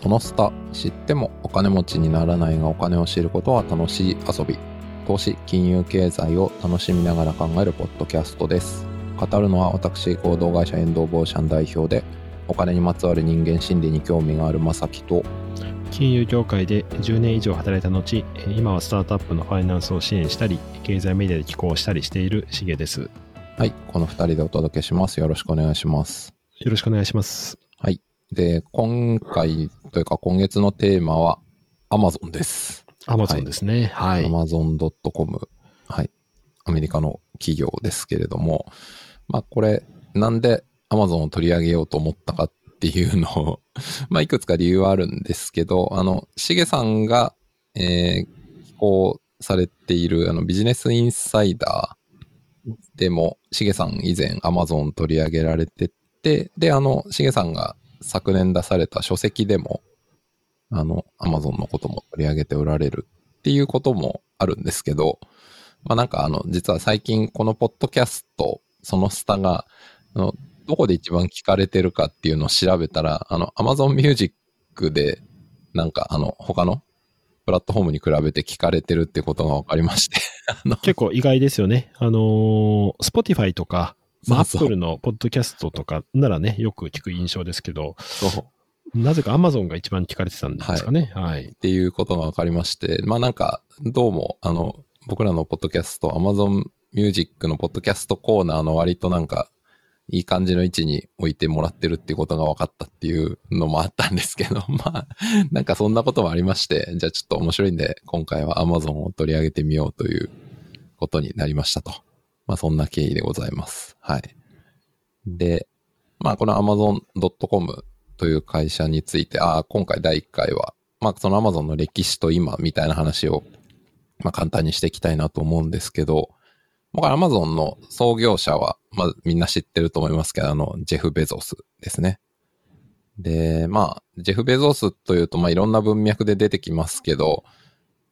そのスタ知ってもお金持ちにならないがお金を知ることは楽しい遊び。投資金融経済を楽しみながら考えるポッドキャストです。語るのは私合同会社遠藤ボーシャン代表でお金にまつわる人間心理に興味があるまさきと金融業界で10年以上働いた後今はスタートアップのファイナンスを支援したり経済メディアで寄稿したりしているしげです。はいこの2人でお届けします。よろしくお願いします。よろしくお願いします。はいで今回というか今月のテーマは Amazon ですアマゾンですね。はい。Amazon.com。はい。アメリカの企業ですけれども、まあこれ、なんで Amazon を取り上げようと思ったかっていうのを、まあいくつか理由はあるんですけど、あの、しげさんが、えー、寄稿されているあのビジネスインサイダーでも、しげさん以前 Amazon 取り上げられてて、で、あの、しげさんが昨年出された書籍でも、あの、アマゾンのことも取り上げておられるっていうこともあるんですけど、まあなんかあの、実は最近このポッドキャスト、そのスタが、あの、どこで一番聞かれてるかっていうのを調べたら、あの、アマゾンミュージックで、なんかあの、他のプラットフォームに比べて聞かれてるってことが分かりまして。結構意外ですよね。あのー、Spotify とか、まあ、そうそう Apple のポッドキャストとかならね、よく聞く印象ですけど。なぜか Amazon が一番聞かれてたんですかね？はい。っていうことが分かりまして、まあなんか、どうも、あの、僕らのポッドキャスト、Amazon Music のポッドキャストコーナーの割となんか、いい感じの位置に置いてもらってるっていうことが分かったっていうのもあったんですけど、まあ、なんかそんなこともありまして、じゃあちょっと面白いんで、今回は Amazon を取り上げてみようということになりましたと。まあそんな経緯でございます。はい。で、まあこの Amazon.com という会社について、ああ、今回第1回は、まあその Amazon の歴史と今みたいな話を、まあ簡単にしていきたいなと思うんですけど、僕は Amazon の創業者は、まあみんな知ってると思いますけど、あの、ジェフ・ベゾスですね。で、まあ、ジェフ・ベゾスというと、まあいろんな文脈で出てきますけど、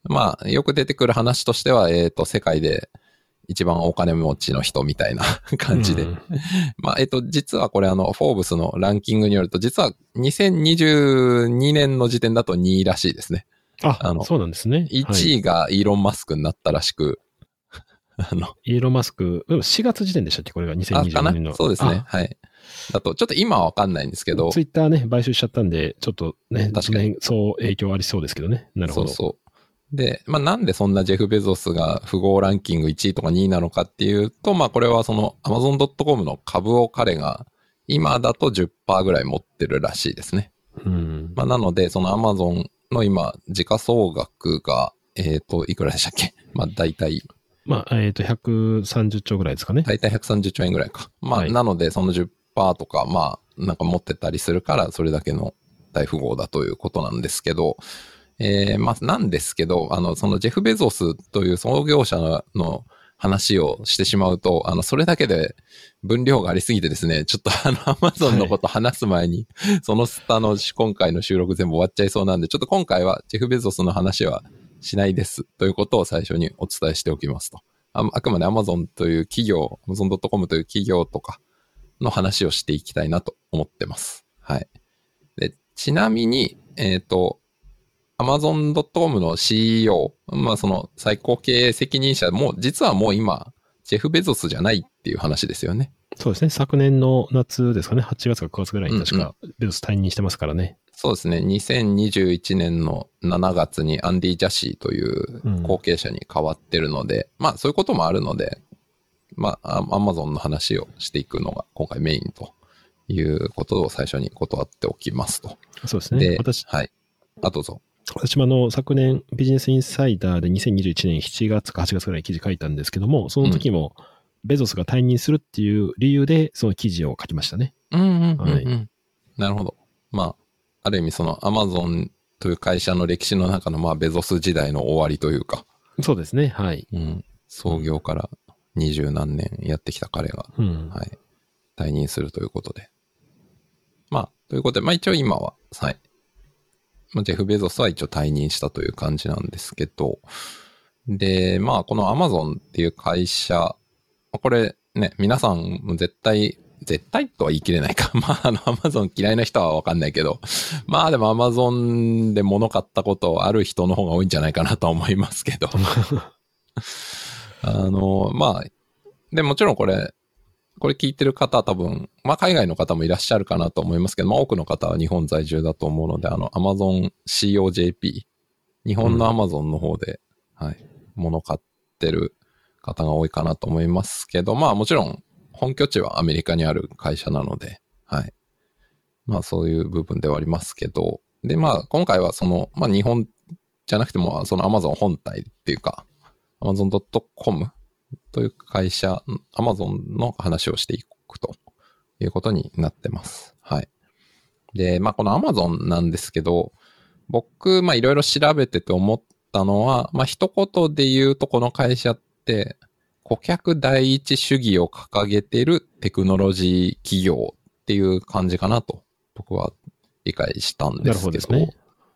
まあよく出てくる話としては、えっ、と、世界で一番お金持ちの人みたいな 感じで、うんまあ、えっと、実はこれあの、フォーブスのランキングによると、実は2022年の時点だと2位らしいですね。ああのそうなんですね。1はい位がイーロン・マスクになったらしく、あの、イーロン・マスク、うん4月時点でしたっけ？これがあ、か2022年の。な？そうですね。はい。だと、ちょっと今はわかんないんですけど、ツイッターね、買収しちゃったんで、ちょっとね、確かにそう影響ありそうですけどね。なるほど。そうそう。で、まあ、なんでそんなジェフ・ベゾスが富豪ランキング1位とか2位なのかっていうと、まあ、これはその Amazon.com の株を彼が今だと10%ぐらい持ってるらしいですね。うん。まあ、なので、その Amazon の今、時価総額が、えっ、と、いくらでしたっけ？まあ、大体、まあ、えっ、と、130兆ぐらいですかね。大体130兆円ぐらいか。まあ、はいなので、その10%とか、まあ、なんか持ってたりするから、それだけの大富豪だということなんですけど、えー、まあ、なんですけど、あの、そのジェフ・ベゾスという創業者の話をしてしまうと、あの、それだけで分量がありすぎてですね、ちょっとあの、アマゾンのこと話す前に、そのスタの今回の収録全部終わっちゃいそうなんで、ちょっと今回はジェフ・ベゾスの話はしないですということを最初にお伝えしておきますと。ああくまで Amazon という企業、Amazon.com という企業とかの話をしていきたいなと思ってます。はい。で、ちなみに、えっ、と、Amazon.com の CEO、まあその最高経営責任者も、実はもう今、ジェフ・ベゾスじゃないっていう話ですよね。そうですね。昨年の夏ですかね。8月か9月ぐらいに確うんか、ベゾス退任してますからね。そうですね。2021年の7月にアンディ・ジャシーといううん後継者に変わってるので、まあそういうこともあるので、まあアマゾンの話をしていくのが今回メインということを最初に断っておきますと。そうですね。で、私、はい。あ、どうぞ。私もあの、昨年、ビジネスインサイダーで2021年7月か8月ぐらいに記事書いたんですけども、その時も、ベゾスが退任するっていう理由で、その記事を書きましたね。うんうんうん、うんはいなるほど。まあ、ある意味そのアマゾンという会社の歴史の中のまあベゾス時代の終わりというか、そうですね。はい。うん、創業から二十何年やってきた彼が、うん。はい、退任するということで。まあ、ということで、まあ一応今は、はい。まあ、ジェフ・ベゾスは一応退任したという感じなんですけど、で、まあこのアマゾンっていう会社、まあこれね、皆さんも絶対絶対とは言い切れないか。まあ、あの、アマゾン嫌いな人はわかんないけど、まあでもアマゾンで物買ったことある人の方が多いんじゃないかなとは思いますけど。あの、まあ、で、もちろんこれ、これ聞いてる方は多分、まあ海外の方もいらっしゃるかなと思いますけど、まあ多くの方は日本在住だと思うので、あの、Amazon COJP、日本の Amazon の方で、はい、物買ってる方が多いかなと思いますけど、まあもちろん本拠地はアメリカにある会社なので、はい。まあそういう部分ではありますけど、でまあ今回はその、まあ日本じゃなくてもその Amazon 本体っていうか、Amazon.com という会社、Amazon の話をしていくということになってます。はい。で、まあこの Amazon なんですけど、僕、まあいろいろ調べてて思ったのは、まあ一言で言うとこの会社って、顧客第一主義を掲げてるテクノロジー企業っていう感じかなと、僕は理解したんですけど。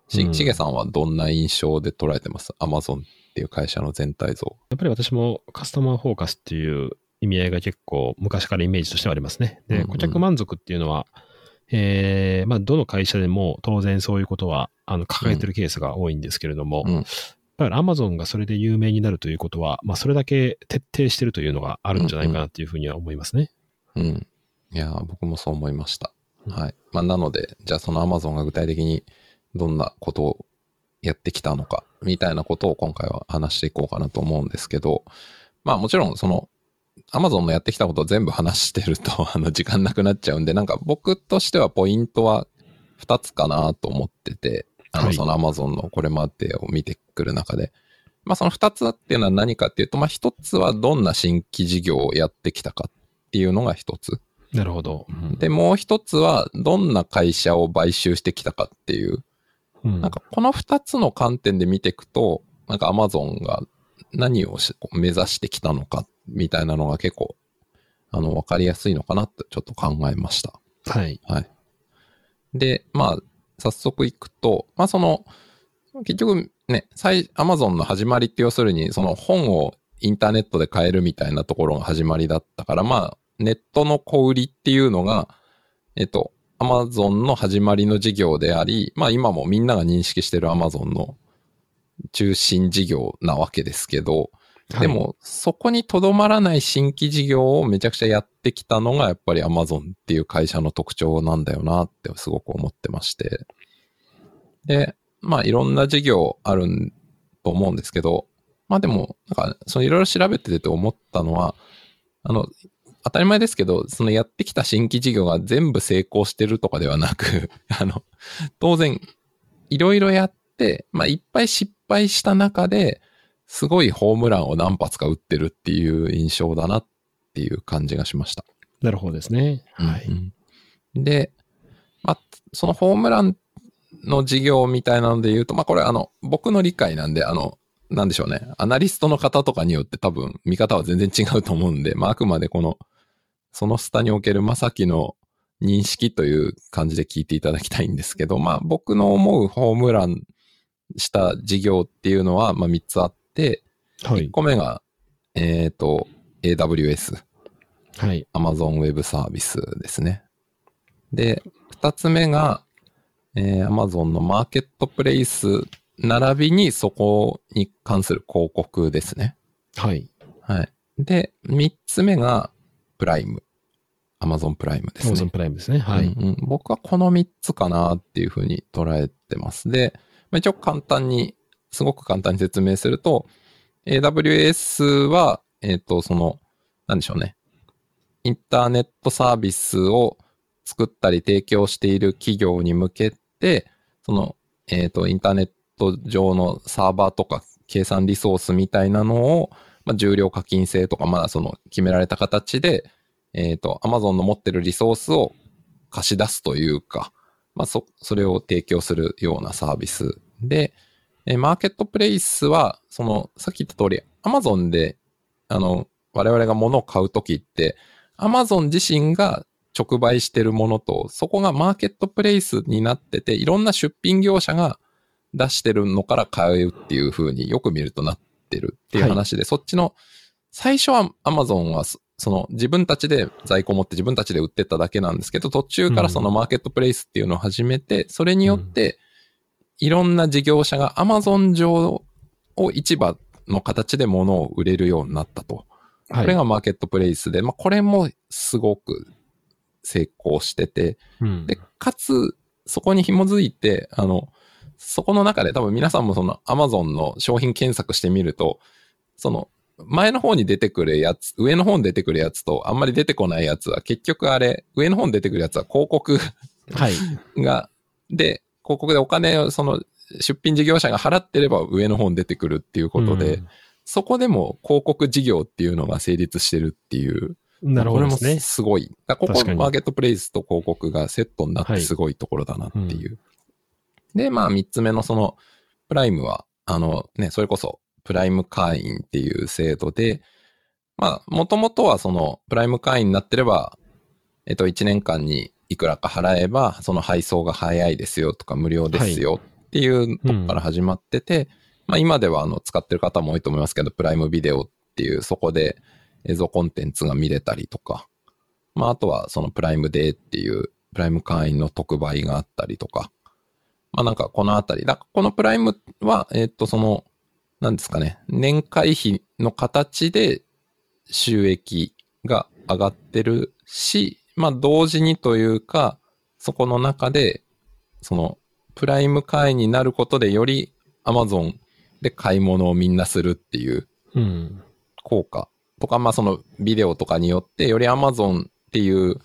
し、しげさんはどんな印象で捉えてます？アマゾンっていう会社の全体像。やっぱり私もカスタマーフォーカスっていう意味合いが結構昔からイメージとしてはありますね。で、顧客満足っていうのは、えー、まあ、どの会社でも当然そういうことは、あの、掲げてるケースが多いんですけれども、うん、だからアマゾンがそれで有名になるということは、まあ、それだけ徹底してるというのがあるんじゃないかなっていうふうには思いますね。うん、うん。いや、僕もそう思いました。はい。まあ、なので、じゃあそのアマゾンが具体的にどんなことをやってきたのか、みたいなことを今回は話していこうかなと思うんですけど、まあもちろんその、アマゾンのやってきたことを全部話してると、あの、時間なくなっちゃうんで、なんか僕としてはポイントは2つかなと思ってて、あの、そのアマゾンのこれまでを見てくる中で。まあその二つっていうのは何かっていうと、まあ一つはどんな新規事業をやってきたかっていうのが一つ。なるほど。うん、で、もう一つはどんな会社を買収してきたかっていう。うん、なんかこの二つの観点で見ていくと、なんかアマゾンが何を目指してきたのかみたいなのが結構、あの、わかりやすいのかなってちょっと考えました。はい。はい。で、まあ、早速行くと、まあその、結局ね、アマゾンの始まりって要するに、その本をインターネットで買えるみたいなところが始まりだったから、まあ、ネットの小売りっていうのが、えっと、アマゾンの始まりの事業であり、まあ今もみんなが認識してるアマゾンの中心事業なわけですけど、でも、そこにとどまらない新規事業をめちゃくちゃやってきたのが、やっぱり Amazon っていう会社の特徴なんだよなってすごく思ってまして。で、まあいろんな事業あると思うんですけど、まあでも、なんか、そのいろいろ調べてて思ったのは、あの、当たり前ですけど、そのやってきた新規事業が全部成功してるとかではなく、あの、当然、いろいろやって、まあいっぱい失敗した中で、すごいホームランを何発か打ってるっていう印象だなっていう感じがしました。なるほどですね。はい。うん、で、まあ、そのホームランの事業みたいなので言うと、まあこれあの、僕の理解なんで、あの、なんでしょうね。アナリストの方とかによって多分見方は全然違うと思うんで、まああくまでこの、そのスタにおけるまさきの認識という感じで聞いていただきたいんですけど、まあ僕の思うホームランした事業っていうのは、まあ3つあって、はい、1個目が、えっ、ー、と、AWS。はい。Amazon Web サービスですね。で、2つ目が、えー、Amazon のマーケットプレイス並びにそこに関する広告ですね。はい。はい。で、三つ目がプライム。Amazon プライムですね。Amazon プライムですね。はい、うんうん。僕はこの三つかなっていうふうに捉えてます。で、まあ、一応簡単に、すごく簡単に説明すると、AWS は、えっ、ー、と、その、なんでしょうね。インターネットサービスを作ったり提供している企業に向けて、その、えっ、ー、と、インターネット上のサーバーとか計算リソースみたいなのを、まあ、重量課金制とか、まだその決められた形で、えっ、ー、と、Amazon の持ってるリソースを貸し出すというか、まあ、そ、それを提供するようなサービスで、えー、マーケットプレイスは、その、さっき言った通り、Amazon で、あの、我々が物を買うときって、Amazon 自身が直売してるものと、そこがマーケットプレイスになってて、いろんな出品業者が出してるのから買うっていう風によく見るとなってるっていう話で、はい、そっちの、最初は Amazon はそその自分たちで在庫持って自分たちで売ってっただけなんですけど、途中からそのマーケットプレイスっていうのを始めて、それによって、いろんな事業者が Amazon 上を市場の形で物を売れるようになったと。はい。これがマーケットプレイスで、まあこれもすごく成功してて、うんで、かつ、そこに紐づいて、あの、そこの中で多分皆さんもその Amazon の商品検索してみると、その前の方に出てくるやつ、上の方に出てくるやつとあんまり出てこないやつは結局あれ、上の方に出てくるやつは広告はい。が、で、広告でお金をその出品事業者が払ってれば上の方に出てくるっていうことで、そこでも広告事業っていうのが成立してるっていううんなるほどねこれも。すごい。ここマーケットプレイスと広告がセットになってすごいところだなっていう。で、まあ三つ目のそのプライムは、あのね、それこそプライム会員っていう制度で、まあもともとはそのプライム会員になってれば、えっと1年間にいくらか払えば、その配送が早いですよとか無料ですよっていうとこから始まってて、まあ今ではあの使ってる方も多いと思いますけど、プライムビデオっていうそこで映像コンテンツが見れたりとか、まああとはそのプライムデーっていうプライム会員の特売があったりとか、まあなんかこのあたり、だこのプライムは、えっとその、なんですかね、年会費の形で収益が上がってるし、まあ同時にというか、そこの中で、そのプライム会員になることでより Amazon で買い物をみんなするっていううん。効果とか、まあそのビデオとかによって、より Amazon っていう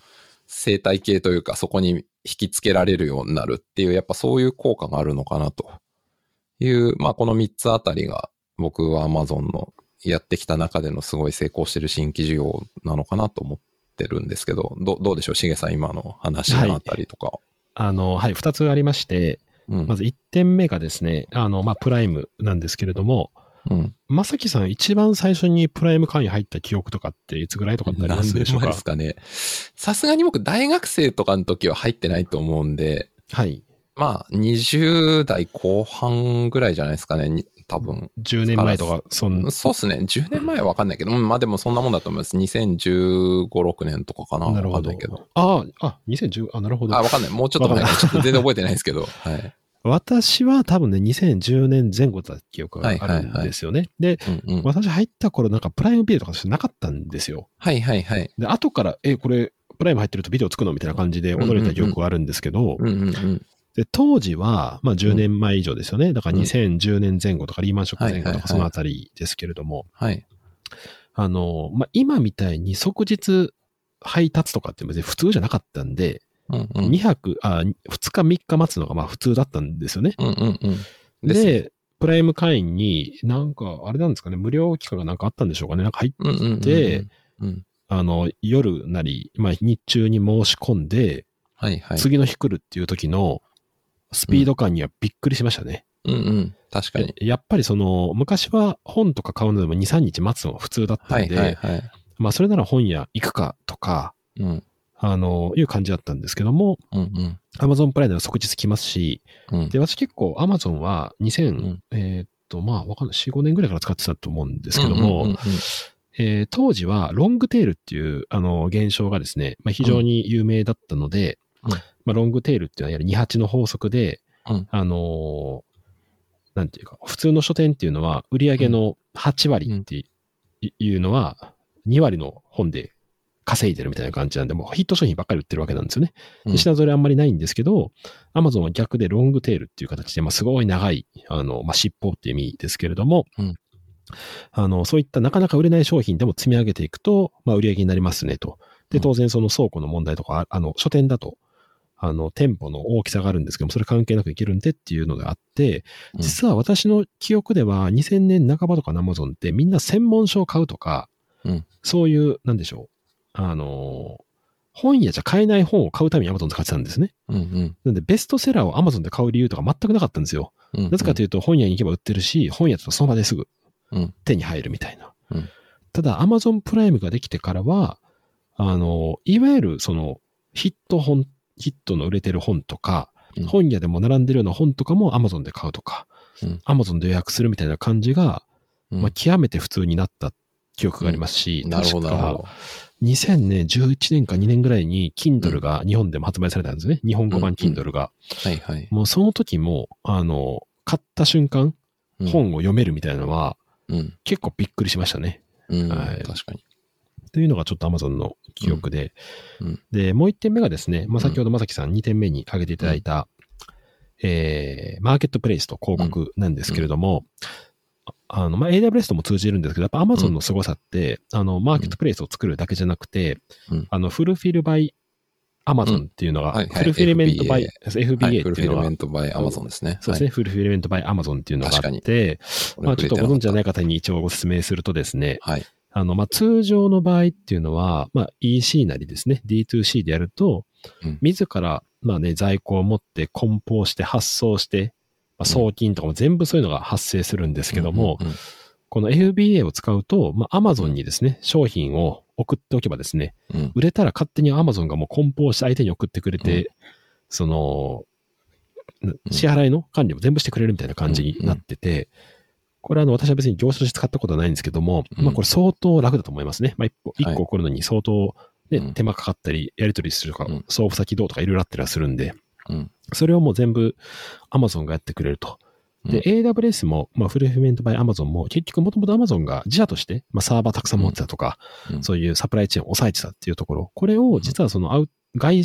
生態系というか、そこに引き付けられるようになるっていう、やっぱそういう効果があるのかなという、まあこの3つあたりが僕は Amazon のやってきた中でのすごい成功してる新規事業なのかなと思ってるんですけど、どどうでしょう？しげさん今の話のあたりとか。あの、はい、二つありまして、うん。まず1点目がですね、あの、まあ、プライムなんですけれども、うん。まさきさん一番最初にプライム会員入った記憶とかっていつぐらいとかってありますでしょうか？ですかね。さすがに僕大学生とかの時は入ってないと思うんで、はい。まあ、20代後半ぐらいじゃないですかね、に多分。10年前とか、そんそうっすね。10年前はわかんないけど、うんまあでもそんなもんだと思います。2015、6年とかかな。なるほどわかんないけど。。ああ、あ、2010、あ、なるほどあ、。わかんない。もうちょっと前ちょっと全然覚えてないですけど。はい。私は多分ね、2010年前後だった記憶があるんですよね。で、うんうん。私入った頃なんかプライムビデオとかしなかったんですよ。はいはいはい。で、後から、え、これ、プライム入ってるとビデオつくのみたいな感じで驚いた記憶があるんですけど、うんうんうん。で、当時は、まあ10年前以上ですよね。だからうん2010年前後とかリーマンショック前後はいはいはいとかそのあたりですけれども、はい。あの、まあ今みたいに即日配達とかって別に普通じゃなかったんで、うんうん。2泊、あ、2日3日待つのがまあ普通だったんですよね。うんうんうん。で、でプライム会員になんか、あれなんですかね、無料期間がなんかあったんでしょうかね。なんか入っうんうんうんうん。でうん。あの、夜なり、まあ日中に申し込んで、はいはい。次の日来るっていう時のスピード感にはびっくりしましたね。うんうん。確かに。やっぱりその、昔は本とか買うのでも2、3日待つのが普通だったはいんで、はいはい。まあそれなら本屋行くかとか、うん。あの、いう感じだったんですけども、うんうん。Amazon プライムは即日来ますし、うん。で、私結構 Amazon は2000、ん。えーっと、まあわかんない、4、5年ぐらいから使ってたと思うんですけども、うんうんうんえー当時はロングテールっていう、あの、現象がですね、まあ、非常に有名だったので、うん。まあ、ロングテールっていうのはやはり28の法則で、うん。あのーなんていうか、普通の書店っていうのは、売上の8割っていいうのは、2割の本で稼いでるみたいな感じなんで、もうヒット商品ばっかり売ってるわけなんですよね。うんで品ぞれあんまりないんですけど、アマゾンは逆でロングテールっていう形で、まあ、すごい長い、あの、まあ、尻尾っていう意味ですけれども、うんあの、そういったなかなか売れない商品でも積み上げていくと、まあ、売り上げになりますねと。で、うん当然その倉庫の問題とか、ああの、書店だと、あの、店舗の大きさがあるんですけども、それ関係なくいけるんでっていうのがあって、うん実は私の記憶では2000年半ばとかのアマゾンってみんな専門書を買うとか、うんそういう、なんでしょう。あの、本屋じゃ買えない本を買うためにアマゾン使ってたんですね。うんうんなんでベストセラーをアマゾンで買う理由とか全くなかったんですよ。うん。なぜかというと本屋に行けば売ってるし、本屋だとその場ですぐうん手に入るみたいな。うんただ、アマゾンプライムができてからは、あの、いわゆるそのヒット本、ヒットの売れてる本とか、うん本屋でも並んでるような本とかもアマゾンで買うとかうん、アマゾンで予約するみたいな感じが、うんまあ、極めて普通になった記憶がありますし、なるほど、なるほど。2011年か2年ぐらいに Kindle が日本でも発売されたんですね。日本語版 Kindle が。はいはい。もうその時も、あの、買った瞬間、うん本を読めるみたいなのは、うん。結構びっくりしましたね。うん。はい確かに。というのがちょっと Amazon の記憶で。うんうんで、もう1点目がですね、まあ、先ほどまさきさん2点目に挙げていただいた、えー、マーケットプレイスと広告なんですけれども、ああの、まあ、AWS とも通じるんですけど、やっぱ Amazon の凄さって、あの、マーケットプレイスを作るだけじゃなくて、うん。あの、フルフィルバイ Amazon っていうのが、フルフィルメントバイ、は FBA い。っていうのはフルフィルメ、ントバイアマゾンですね。そうですね、フルフィルメントバイ Amazon っていうのがあって、まあちょっとご存知じゃないか方に一応ご説明するとですね、はい。あの、まあ、通常の場合っていうのは、まあ、EC なりですね、D2C でやると、うん。自ら、まあね、在庫を持って梱包して発送して、まあ、送金とかも全部そういうのが発生するんですけども、うんうんこの FBA を使うと、まあ、Amazon にですね、商品を送っておけばですね、うん。売れたら勝手に Amazon がもう梱包して相手に送ってくれて、うん。その、支払いの管理も全部してくれるみたいな感じになってて、これはあの私は別に業者として使ったことはないんですけども、うん。まあこれ相当楽だと思いますね。まあ一歩、はい。一個送るのに相当、ねうん。手間かかったり、やり取りするとかうん、送付先どうとかいろいろあったりはするんで、うんそれをもう全部 Amazon がやってくれると。で、AWS も、まあ、フルフィメントバイ Amazon も、結局もともと Amazon が自社として、まあ、サーバーたくさん持ってたとか、うんそういうサプライチェーンを抑えてたっていうところ、これを実はそのアウ外、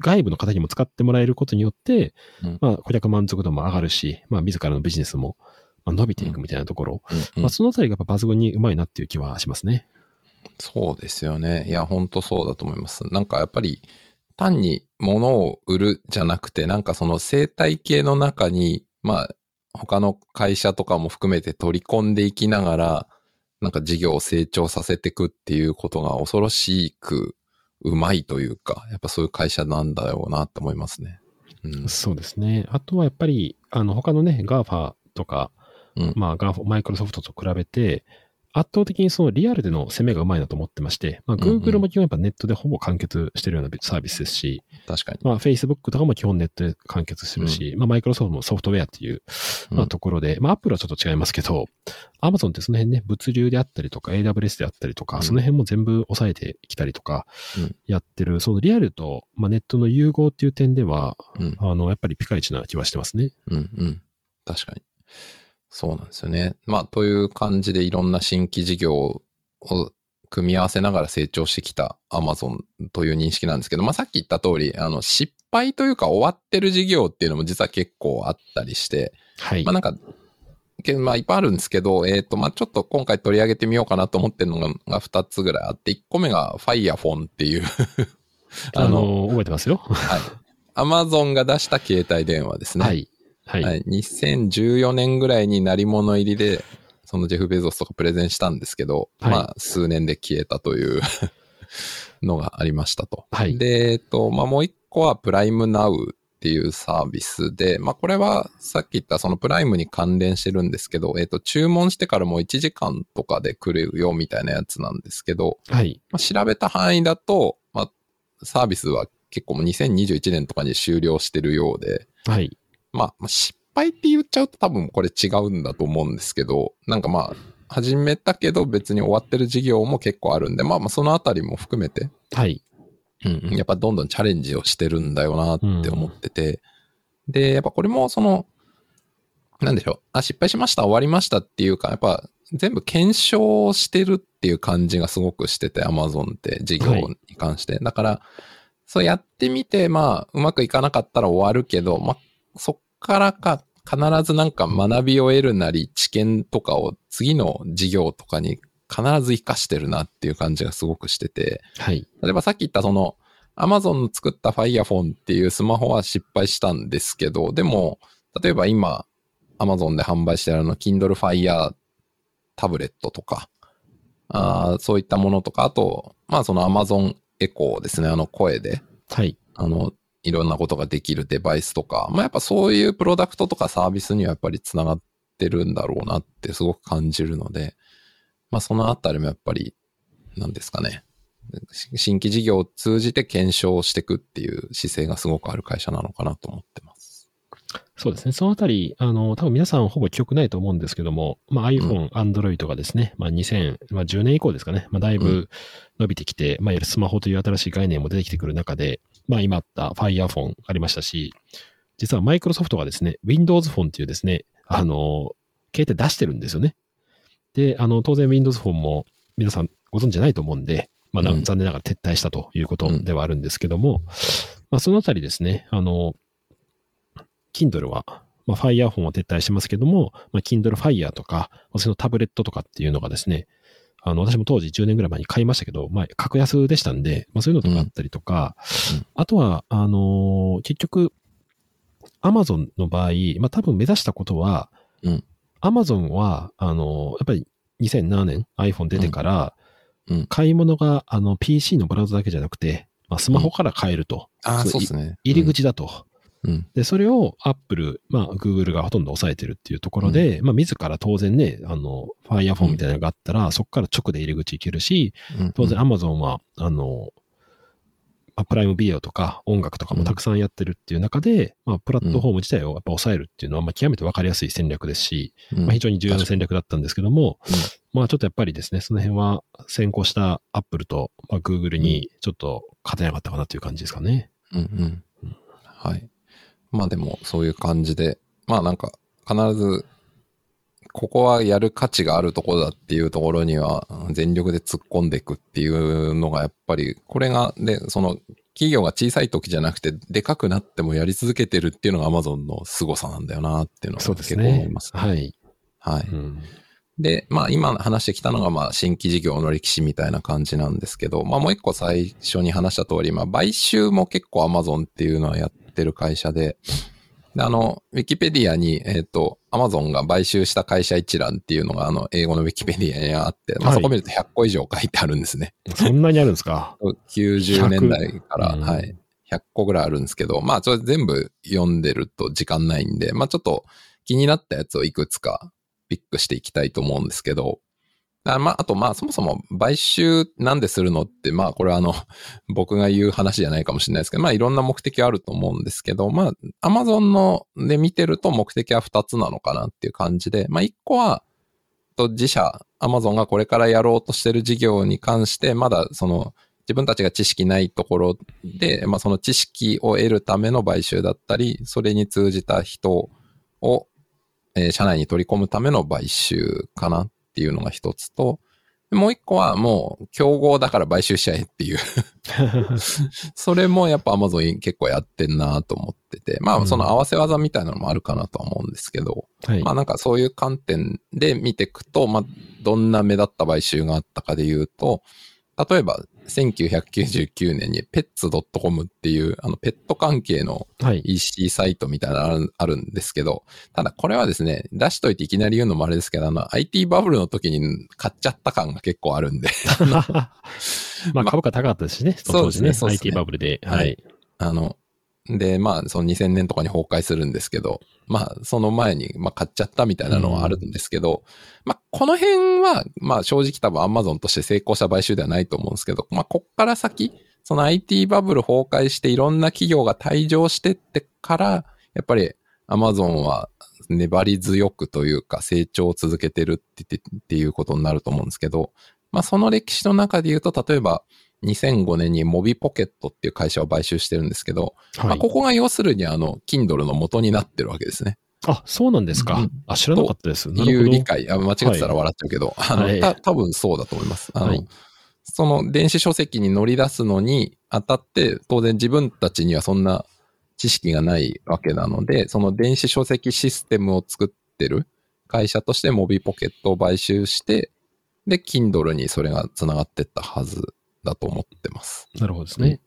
外部の方にも使ってもらえることによって、うんまあ、顧客満足度も上がるし、まあ、自らのビジネスもまあ伸びていくみたいなところ、うんうんまあ、そのあたりがやっぱ抜群にうまいなっていう気はしますね。そうですよね。いや、本当そうだと思います。なんかやっぱり、単に物を売るじゃなくて、なんかその生態系の中に、まあ、他の会社とかも含めて取り込んでいきながら、なんか事業を成長させていくっていうことが恐ろしくうまいというか、やっぱそういう会社なんだろうなって思いますね。うん。そうですね。あとはやっぱり、あの、他のね、GAFA とか、うんまあ、マイクロソフトと比べて、圧倒的にそのリアルでの攻めがうまいなと思ってまして、まあ、うんうん Google も基本やっぱネットでほぼ完結してるようなサービスですし、確かに。まあ、Facebook とかも基本ネットで完結してるし、まあ、マイクロソフトもソフトウェアっていう、まあ、うんところで、まあ、Apple はちょっと違いますけど、Amazon ってその辺ね、物流であったりとか、AWS であったりとか、うんその辺も全部抑えてきたりとかうん、やってる、そのリアルと、まあ、ネットの融合っていう点では、うん。あの、やっぱりピカイチな気はしてますね。うんうん。確かに。そうなんですよね。まあ、という感じでいろんな新規事業を組み合わせながら成長してきた Amazon という認識なんですけど、まあ、さっき言った通り、あの、失敗というか終わってる事業っていうのも実は結構あったりして、はい。まあ、なんか、けまあ、いっぱいあるんですけど、えっ、と、まあ、ちょっと今回取り上げてみようかなと思ってるのがが2つぐらいあって、1個目が Firefone っていう あの、覚えてますよ。はい。Amazon が出した携帯電話ですね。はい。はい。はい。2014年ぐらいに鳴り物入りで、そのジェフ・ベゾスとかプレゼンしたんですけど、はいまあ、数年で消えたという のがありましたと。はいで、えっと、まあ、もう一個はプライムナウっていうサービスで、まあ、これはさっき言ったそのプライムに関連してるんですけど、えっと、注文してからもう1時間とかで来るよみたいなやつなんですけど、はい。まあ、調べた範囲だと、まあ、サービスは結構もう2021年とかに終了してるようで、はい。まあ、まあ失敗って言っちゃうと多分これ違うんだと思うんですけど、なんかまあ、始めたけど別に終わってる事業も結構あるんで、まあまあそのあたりも含めて、はい。うん、やっぱどんどんチャレンジをしてるんだよなって思ってて、で、やっぱこれもその、なんでしょう、あ、失敗しました、終わりましたっていうか、やっぱ全部検証してるっていう感じがすごくしてて、Amazon って事業に関して。だから、そうやってみて、まあ、うまくいかなかったら終わるけど、まあ、そっからか、必ずなんか学びを得るなり、知見とかを次の事業とかに必ず活かしてるなっていう感じがすごくしてて、はい。例えばさっき言ったその、Amazon の作った Firefone っていうスマホは失敗したんですけど、でも、例えば今、Amazon で販売してあるあの Kindle Fire タブレットとか、あーそういったものとか、あと、まあその Amazon Echo ですね、あの声で、はい。あの、いろんなことができるデバイスとか、まあやっぱそういうプロダクトとかサービスにはやっぱりつながってるんだろうなってすごく感じるので、まあそのあたりもやっぱり、なんですかね。新規事業を通じて検証していくっていう姿勢がすごくある会社なのかなと思ってます。そうですね。そのあたり、あの、多分皆さんほぼ記憶ないと思うんですけども、まあ、iPhone、Android がですね、まあ、2010年以降ですかね、まあ、だいぶ伸びてきて、まあ、いわゆるスマホという新しい概念も出てきてくる中で、まあ、今あった Fire Phone ありましたし、実はマイクロソフトがですね、Windows Phone っていうですね、あの、携帯出してるんですよね。で、あの、当然 Windows Phone も皆さんご存知ないと思うんで、まあ、残念ながら撤退したということではあるんですけども、まあ、そのあたりですね、あの、Kindle は、まあ、Fire Phone は撤退してますけども、まあ、Kindle Fire とか、私のタブレットとかっていうのがですね、あの、私も当時10年ぐらい前に買いましたけど、まあ、格安でしたんで、まあ、そういうのとかあったりとか、うん、あとは、あのー、結局、Amazon の場合、まあ、多分目指したことは、うん、Amazon は、あのー、やっぱり2007年 iPhone 出てから、うん、買い物が、あの、PC のブラウザだけじゃなくて、まあ、スマホから買えると。ああ、そうですね。入り口だと。うん、で、それを Apple、まあ Google がほとんど抑えてるっていうところで、うん、まあ自ら当然ね、あの、Fire Phone みたいなのがあったら、うん、そこから直で入り口行けるし、当然 Amazon は、あの、まあ、プライムビデオとか音楽とかもたくさんやってるっていう中で、まあプラットフォーム自体をやっぱ抑えるっていうのは、まあ極めてわかりやすい戦略ですし、まあ非常に重要な戦略だったんですけども、まあちょっとやっぱりですね、その辺は先行した Apple と、まあ、Google にちょっと勝てなかったかなという感じですかね。うん。うん。はい。まあでもそういう感じで、まあなんか必ずここはやる価値があるところだっていうところには全力で突っ込んでいくっていうのがやっぱり、これが、で、その企業が小さい時じゃなくてでかくなってもやり続けてるっていうのが Amazon の凄さなんだよなっていうのは結構思いますね。はい。はい。うんで、まあ今話してきたのがまあ新規事業の歴史みたいな感じなんですけど、まあもう一個最初に話した通り、まあ買収も結構 Amazon っていうのはやってる会社で、で、あの、ウィキペディアに、えっ、ー、と、アマゾンが買収した会社一覧っていうのが、あの、英語のウィキペディアにあって、まあ、そこ見ると100個以上書いてあるんですね。そんなにあるんですか ?90 年代から、はい。100個ぐらいあるんですけど、まあ、それ全部読んでると時間ないんで、まあ、ちょっと気になったやつをいくつかピックしていきたいと思うんですけど、あまあ、あと、まあ、そもそも買収なんでするのって、まあ、これはあの、僕が言う話じゃないかもしれないですけど、まあ、いろんな目的あると思うんですけど、まあ、アマゾンので見てると目的は2つなのかなっていう感じで、まあ、1個は、と自社、アマゾンがこれからやろうとしてる事業に関して、まだその、自分たちが知識ないところで、まあ、その知識を得るための買収だったり、それに通じた人を、えー、社内に取り込むための買収かなっていうのが一つと、もう一個はもう競合だから買収しちゃえっていう。それもやっぱ Amazon 結構やってんなと思ってて、まあその合わせ技みたいなのもあるかなとは思うんですけど、うん、まあなんかそういう観点で見ていくと、まあどんな目立った買収があったかで言うと、例えば1999年にペッツ .com っていう、あの、ペット関係の EC サイトみたいなのあるんですけど、はい、ただこれはですね、出しといていきなり言うのもあれですけど、あの、IT バブルの時に買っちゃった感が結構あるんで まあ株価高かったですしね、そうですね。ね IT バブルで。はい。あの、で、まあ、その2000年とかに崩壊するんですけど、まあ、その前に、まあ、買っちゃったみたいなのはあるんですけど、うん、まあ、この辺は、まあ、正直多分 Amazon として成功した買収ではないと思うんですけど、まあ、こっから先、その IT バブル崩壊していろんな企業が退場してってから、やっぱり Amazon は粘り強くというか成長を続けてるってっていうことになると思うんですけど、まあ、その歴史の中で言うと、例えば、2005年にモビポケットっていう会社を買収してるんですけど、はい、まあ、ここが要するにあの、Kindle の元になってるわけですね。あ、そうなんですか。うん、あ、知らなかったです。いう理解。あ間違ってたら笑っちゃうけど、はい、あの、た、多分そうだと思います。あの、はい、その電子書籍に乗り出すのにあたって、当然自分たちにはそんな知識がないわけなので、その電子書籍システムを作ってる会社としてモビポケットを買収して、で、Kindle にそれが繋がってったはずだと思ってます。なるほどですね。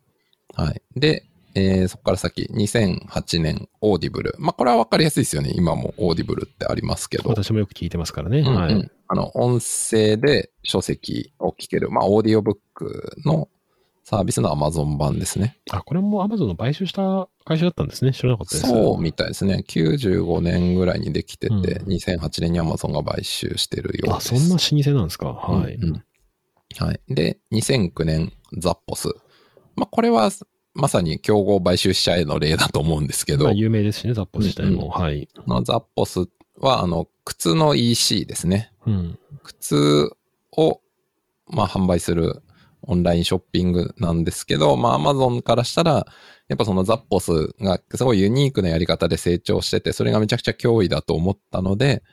はい。で、えー、そこから先、2008年、 Audible。まあ、これは分かりやすいですよね。今も Audible ってありますけど。私もよく聞いてますからね。うんうん、はい。あの、音声で書籍を聞ける、まあ、オーディオブックのサービスの Amazon 版ですね。あ、これも Amazon の買収した会社だったんですね。知らなかったです。そうみたいですね。95年ぐらいにできてて、うん、2008年に Amazon が買収してるようです。あ、そんな老舗なんですか。はい。うん、はい。で、2009年、ザッポス。まあ、これは、まさに競合買収しちゃえの例だと思うんですけど、まあ、有名ですしね、ザッポス自体も。はい。あのザッポスは、あの、靴の EC ですね。うん。靴を、まあ、販売するオンラインショッピングなんですけど、まあ、アマゾンからしたら、やっぱそのザッポスがすごいユニークなやり方で成長してて、それがめちゃくちゃ脅威だと思ったので、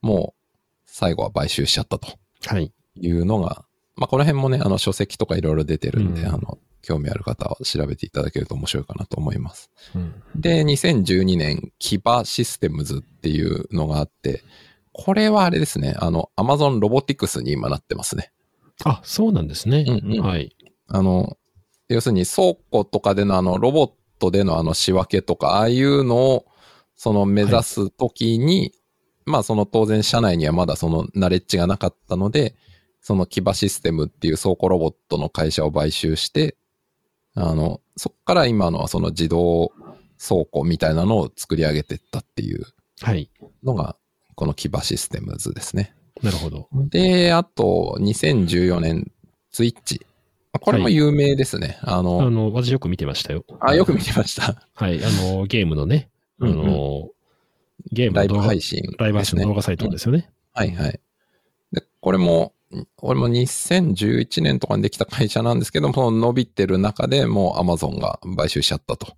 もう、最後は買収しちゃったとはい。いうのが、まあ、この辺もね、あの、書籍とかいろいろ出てるんで、うんあの、興味ある方は調べていただけると面白いかなと思います。うん。で、2012年、キバシステムズっていうのがあって、これはあれですね、あの、アマゾンロボティクスに今なってますね。あ、そうなんですね。うんうんはい。あの、要するに倉庫とかでのあの、ロボットでのあの仕分けとか、ああいうのを、その目指すときに、まあその当然社内にはまだそのナレッジがなかったので、そのキバシステムっていう倉庫ロボットの会社を買収して、あの、そっから今のはその自動倉庫みたいなのを作り上げてったっていうはい。のが、このキバシステムズですね。なるほど。で、あと、2014年、ツイッチ。これも有名ですね。あの、あの、私よく見てましたよ。あ、よく見てました。はい。あの、ゲームのね、あうんうんの、ゲームライブ配信、ライブ配信の動画サイトですよね。はいはい。で、これも、俺も2011年とかにできた会社なんですけども、伸びてる中でもう Amazon が買収しちゃったと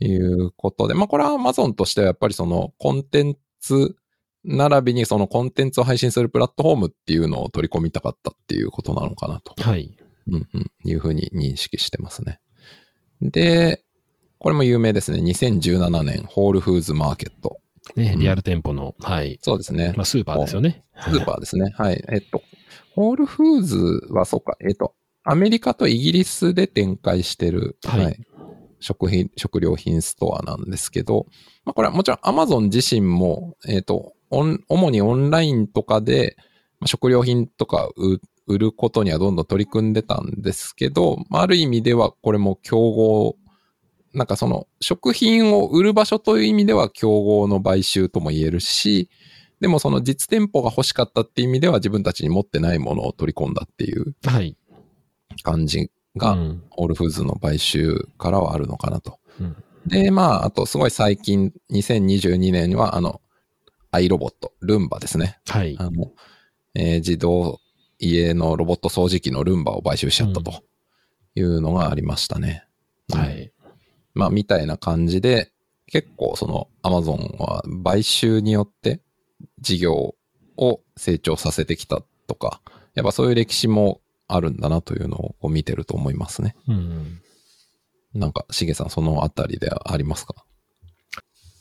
いうことで、まあこれは Amazon としてはやっぱりそのコンテンツ並びにそのコンテンツを配信するプラットフォームっていうのを取り込みたかったっていうことなのかなと。はい。うんうん、いうふうに認識してますね。で、これも有名ですね。2017年、ホールフーズマーケット。ね、うんリアル店舗の、はい。そうですね。まあ、スーパーですよね。スーパーですね。はい。えっと、ホールフーズはそうか、えっと、アメリカとイギリスで展開してる、はい。食品、食料品ストアなんですけど、まあこれはもちろん Amazon 自身も、えっと、オン主にオンラインとかで、まあ食料品とか売売ることにはどんどん取り組んでたんですけど、まあある意味ではこれも競合、なんかその食品を売る場所という意味では競合の買収とも言えるし、でもその実店舗が欲しかったっていう意味では自分たちに持ってないものを取り込んだっていうはい。感じが、うんオールフーズの買収からはあるのかなと。うんで、まあ、あとすごい最近、2022年にはあの、アイロボット、ルンバですね。はい。あの、えー自動家のロボット掃除機のルンバを買収しちゃったというのがありましたね。はい。まあ、みたいな感じで、結構そのアマゾンは買収によって事業を成長させてきたとか、やっぱそういう歴史もあるんだなというのを見てると思いますね。うん。なんか、しげさんそのあたりでありますか？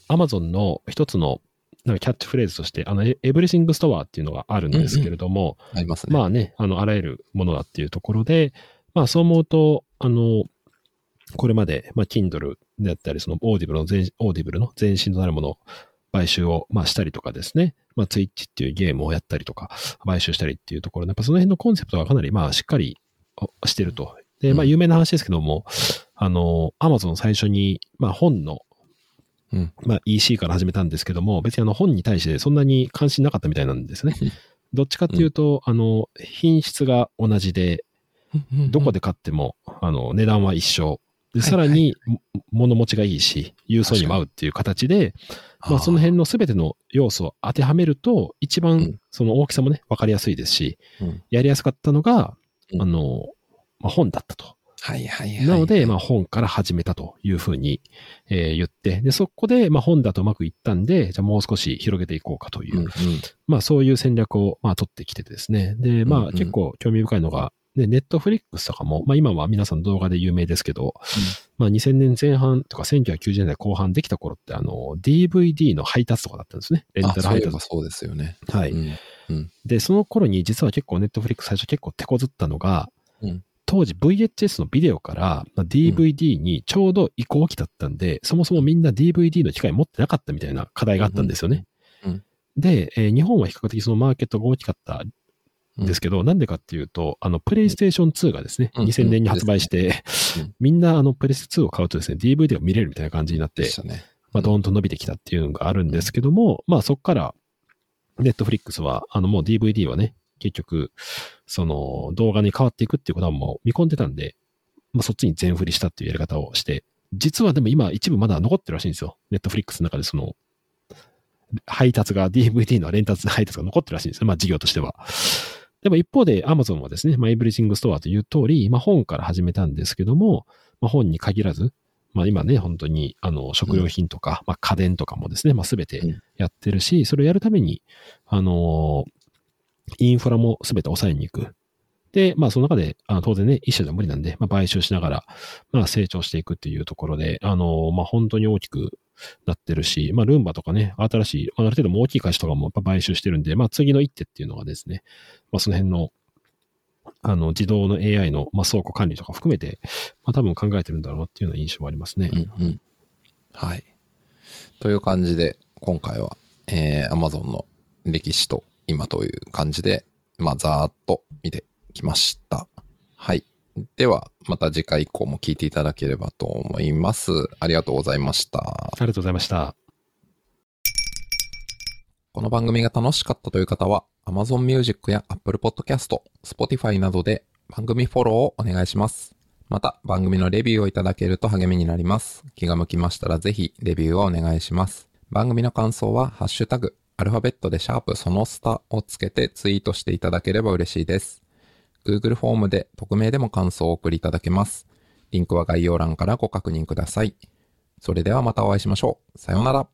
アマゾンの一つのなんかキャッチフレーズとして、あの、エ Everything Store っていうのがあるんですけれども、ありますね。まあね、あの、あらゆるものだっていうところで、まあそう思うと、あの、これまで、まあ、Kindle であったり、その、 Audible の前、 Audible の前身となるものを買収を、まあ、したりとかですね、まあ、Twitch っていうゲームをやったりとか、買収したりっていうところで、やっぱその辺のコンセプトがかなり、まあ、しっかりおしてると。で、まあ、うん有名な話ですけども、あの、Amazon 最初に、まあ、本の、うんまあ、EC から始めたんですけども、別にあの、本に対してそんなに関心なかったみたいなんですねうん。どっちかっていうと、あの、品質が同じで、どこで買っても、あの、値段は一緒。で、はいさらに、も物持ちがいいし、郵送にも合うっていう形で、まあ、その辺のすべての要素を当てはめると、一番うん、その大きさもね、わかりやすいですし、うん。やりやすかったのが、うん。あの、まあ、本だったと。はいはいはい。なので、まあ、本から始めたというふうに、えー言って、で、そこで、まあ、本だとうまくいったんで、じゃあもう少し広げていこうかという、うんうん。まあ、そういう戦略を、まあ、取ってきててですね。で、まあ、結構興味深いのが、で、ネットフリックスとかも、まあ、今は皆さん動画で有名ですけど、まあ、2000年前半とか1990年代後半できた頃って、あの、DVD の配達とかだったんですね。レンあ、タル配達。そうそうですよね。はい。うんうんで、その頃に実は結構ネットフリックス最初結構手こずったのが、うん当時 VHS のビデオからまあ DVD にちょうど移行期だったんで、そもそもみんな DVD の機械持ってなかったみたいな課題があったんですよね。うんうんで、えー日本は比較的そのマーケットが大きかったんですけど、なんでかっていうと、あの、プレイステーション2がですね、うん2000年に発売して、うんみんなあの、プレステ2を買うとですね、DVD が見れるみたいな感じになってね。まあ、ドーンと伸びてきたっていうのがあるんですけども、まあ、そこから、 Netflix は、あの、もう DVD はね、結局、その、動画に変わっていくっていうことはもう見込んでたんで、まあ、そっちに全振りしたっていうやり方をして、実はでも今一部まだ残ってるらしいんですよ。 Netflix の中でその、配達が、DVD の連達配達が残ってるらしいんですよ。まあ事業としては。でも一方で Amazon はですね、まあ、 Everything Store という通り、まあ本から始めたんですけども、まあ本に限らず、まあ今ね、本当に、あの、食料品とか、まあ家電とかもですね、まあすべてやってるし、それをやるために、あのインフラもすべて抑えに行く。で、まあその中で、あの当然ね、一社では無理なんで、まあ買収しながら、まあ成長していくっていうところで、あのまあ本当に大きくなってるし、まあルンバとかね、新しい、ある程度も大きい会社とかもやっぱ買収してるんで、まあ次の一手っていうのがですね、まあその辺の、あの自動の AI の、まあ、倉庫管理とか含めて、まあ多分考えてるんだろうなっていうような印象はありますね。うんうん。はい。という感じで、今回は、えー、Amazon の歴史と今という感じで、まあ、ざーっと見てきました。はい。では、また次回以降も聞いていただければと思います。ありがとうございました。ありがとうございました。この番組が楽しかったという方は、Amazon Music や Apple Podcast、Spotify などで番組フォローをお願いします。また、番組のレビューをいただけると励みになります。気が向きましたらぜひ、レビューをお願いします。番組の感想は、ハッシュタグ、アルファベットでシャープそのスタをつけてツイートしていただければ嬉しいです。Google フォームで匿名でも感想をお送りいただけます。リンクは概要欄からご確認ください。それではまたお会いしましょう。さようなら。